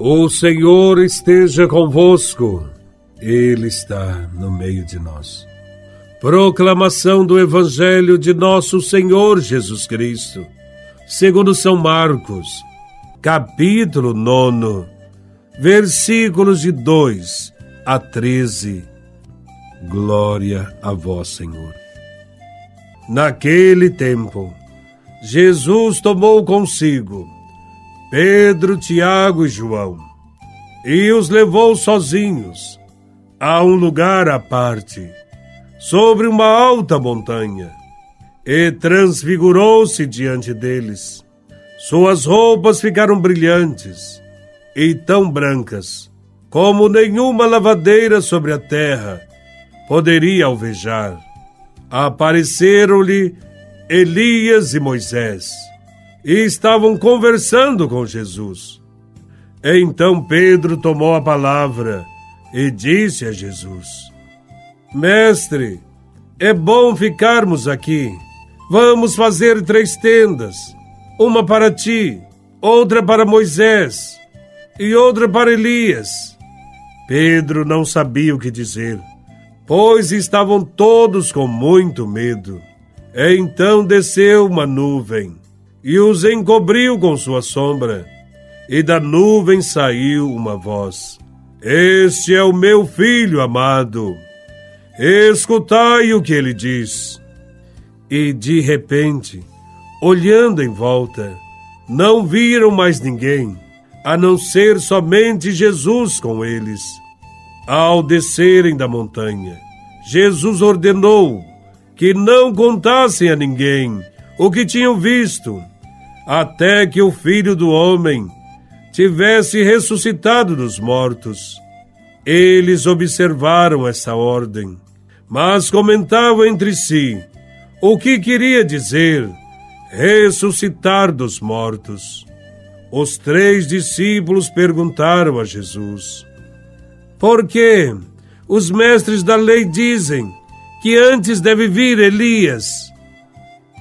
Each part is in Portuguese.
O Senhor esteja convosco, Ele está no meio de nós. Proclamação do Evangelho de Nosso Senhor Jesus Cristo, segundo São Marcos, capítulo 9, versículos de 2 a 13. Glória a Vós, Senhor. Naquele tempo, Jesus tomou consigo Pedro, Tiago e João, e os levou sozinhos a um lugar à parte, sobre uma alta montanha, e transfigurou-se diante deles. Suas roupas ficaram brilhantes e tão brancas como nenhuma lavadeira sobre a terra poderia alvejar. Apareceram-lhe Elias e Moisés e estavam conversando com Jesus. Então Pedro tomou a palavra e disse a Jesus: Mestre, é bom ficarmos aqui. Vamos fazer três tendas: uma para ti, outra para Moisés e outra para Elias. Pedro não sabia o que dizer, pois estavam todos com muito medo. Então desceu uma nuvem e os encobriu com sua sombra. E da nuvem saiu uma voz: Este é o meu filho amado. Escutai o que ele diz. E de repente, olhando em volta, não viram mais ninguém, a não ser somente Jesus com eles. Ao descerem da montanha, Jesus ordenou que não contassem a ninguém o que tinham visto, até que o filho do homem tivesse ressuscitado dos mortos. Eles observaram essa ordem, mas comentavam entre si o que queria dizer ressuscitar dos mortos. Os três discípulos perguntaram a Jesus: Por que os mestres da lei dizem que antes deve vir Elias?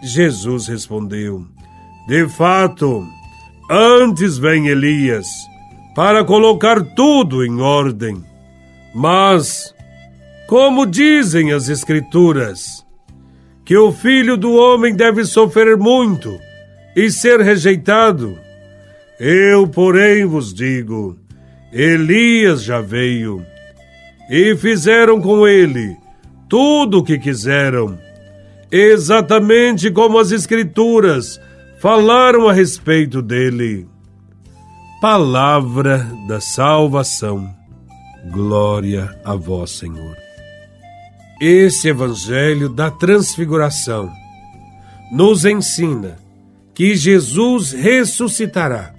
Jesus respondeu: De fato, antes vem Elias para colocar tudo em ordem. Mas, como dizem as Escrituras, que o filho do homem deve sofrer muito e ser rejeitado, eu, porém, vos digo: Elias já veio e fizeram com ele tudo o que quiseram exatamente como as Escrituras falaram a respeito dele. Palavra da salvação. Glória a vós, Senhor. Esse Evangelho da Transfiguração nos ensina que Jesus ressuscitará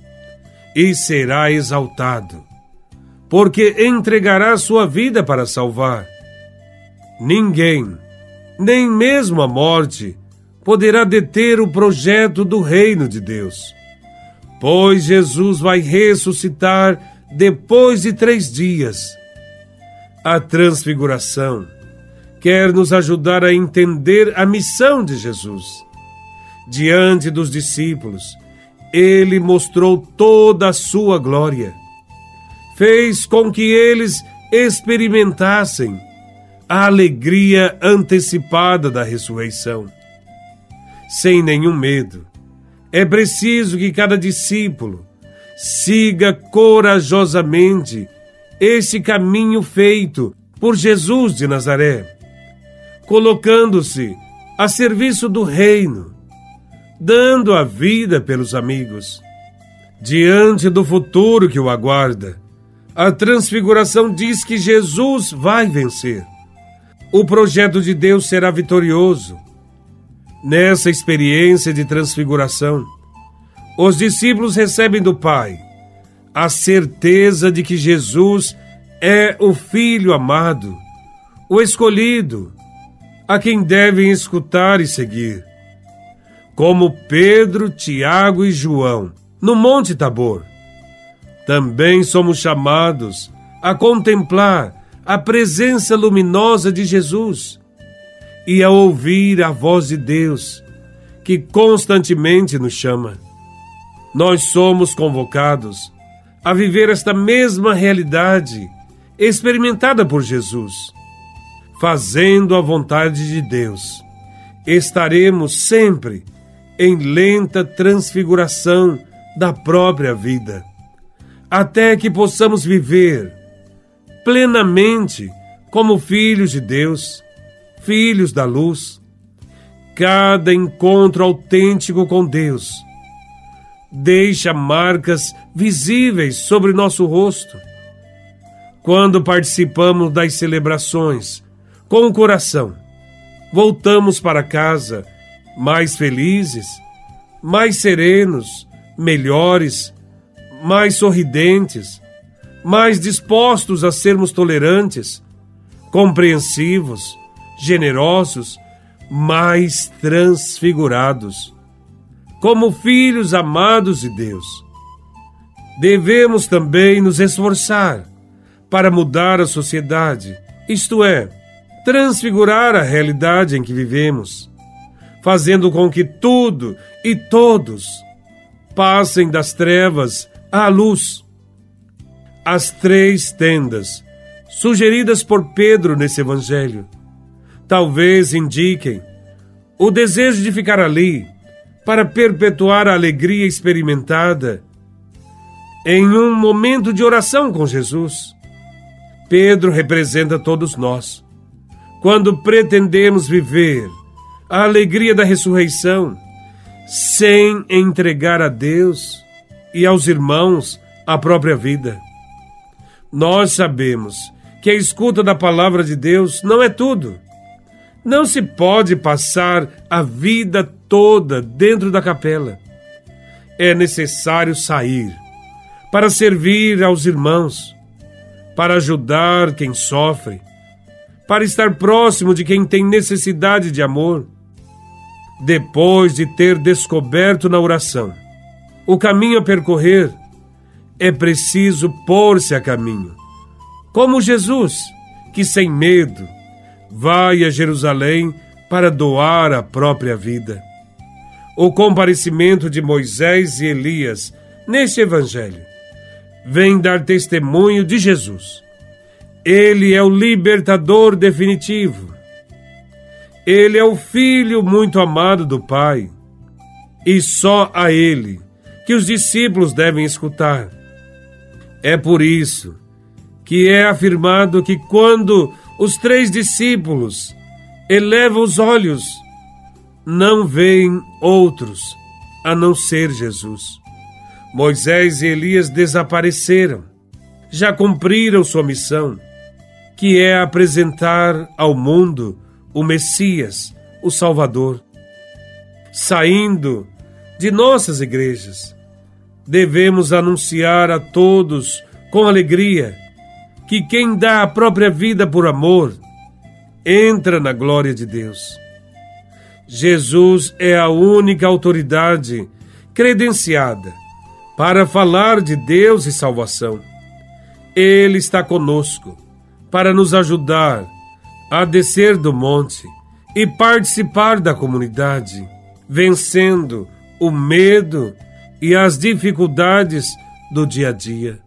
e será exaltado, porque entregará sua vida para salvar. Ninguém nem mesmo a morte poderá deter o projeto do reino de Deus. Pois Jesus vai ressuscitar depois de três dias. A transfiguração quer nos ajudar a entender a missão de Jesus. Diante dos discípulos, ele mostrou toda a sua glória. Fez com que eles experimentassem a alegria antecipada da ressurreição. Sem nenhum medo, é preciso que cada discípulo siga corajosamente esse caminho feito por Jesus de Nazaré, colocando-se a serviço do reino, dando a vida pelos amigos. Diante do futuro que o aguarda, a transfiguração diz que Jesus vai vencer o projeto de Deus será vitorioso. Nessa experiência de transfiguração, os discípulos recebem do Pai a certeza de que Jesus é o Filho amado, o escolhido, a quem devem escutar e seguir. Como Pedro, Tiago e João, no Monte Tabor, também somos chamados a contemplar a presença luminosa de Jesus e a ouvir a voz de Deus, que constantemente nos chama. Nós somos convocados a viver esta mesma realidade experimentada por Jesus, fazendo a vontade de Deus, estaremos sempre em lenta transfiguração da própria vida, até que possamos viver plenamente como filhos de Deus, filhos da luz. Cada encontro autêntico com Deus deixa marcas visíveis sobre nosso rosto. Quando participamos das celebrações com o coração, voltamos para casa mais felizes, mais serenos, melhores, mais sorridentes, mais dispostos a sermos tolerantes, compreensivos, generosos, mais transfigurados como filhos amados de Deus. Devemos também nos esforçar para mudar a sociedade, isto é, transfigurar a realidade em que vivemos, fazendo com que tudo e todos passem das trevas à luz. As três tendas sugeridas por Pedro nesse evangelho talvez indiquem o desejo de ficar ali para perpetuar a alegria experimentada em um momento de oração com Jesus. Pedro representa todos nós. Quando pretendemos viver a alegria da ressurreição sem entregar a Deus e aos irmãos a própria vida. Nós sabemos que a escuta da palavra de Deus não é tudo. Não se pode passar a vida toda dentro da capela. É necessário sair para servir aos irmãos, para ajudar quem sofre, para estar próximo de quem tem necessidade de amor. Depois de ter descoberto na oração o caminho a percorrer, é preciso pôr-se a caminho. Como Jesus, que sem medo, vai a Jerusalém para doar a própria vida. O comparecimento de Moisés e Elias neste Evangelho vem dar testemunho de Jesus. Ele é o libertador definitivo. Ele é o filho muito amado do Pai. E só a ele que os discípulos devem escutar. É por isso que é afirmado que quando os três discípulos elevam os olhos, não veem outros a não ser Jesus. Moisés e Elias desapareceram, já cumpriram sua missão, que é apresentar ao mundo o Messias, o Salvador. Saindo de nossas igrejas, devemos anunciar a todos com alegria que quem dá a própria vida por amor entra na glória de Deus. Jesus é a única autoridade credenciada para falar de Deus e salvação. Ele está conosco para nos ajudar a descer do monte e participar da comunidade, vencendo o medo e as dificuldades do dia a dia.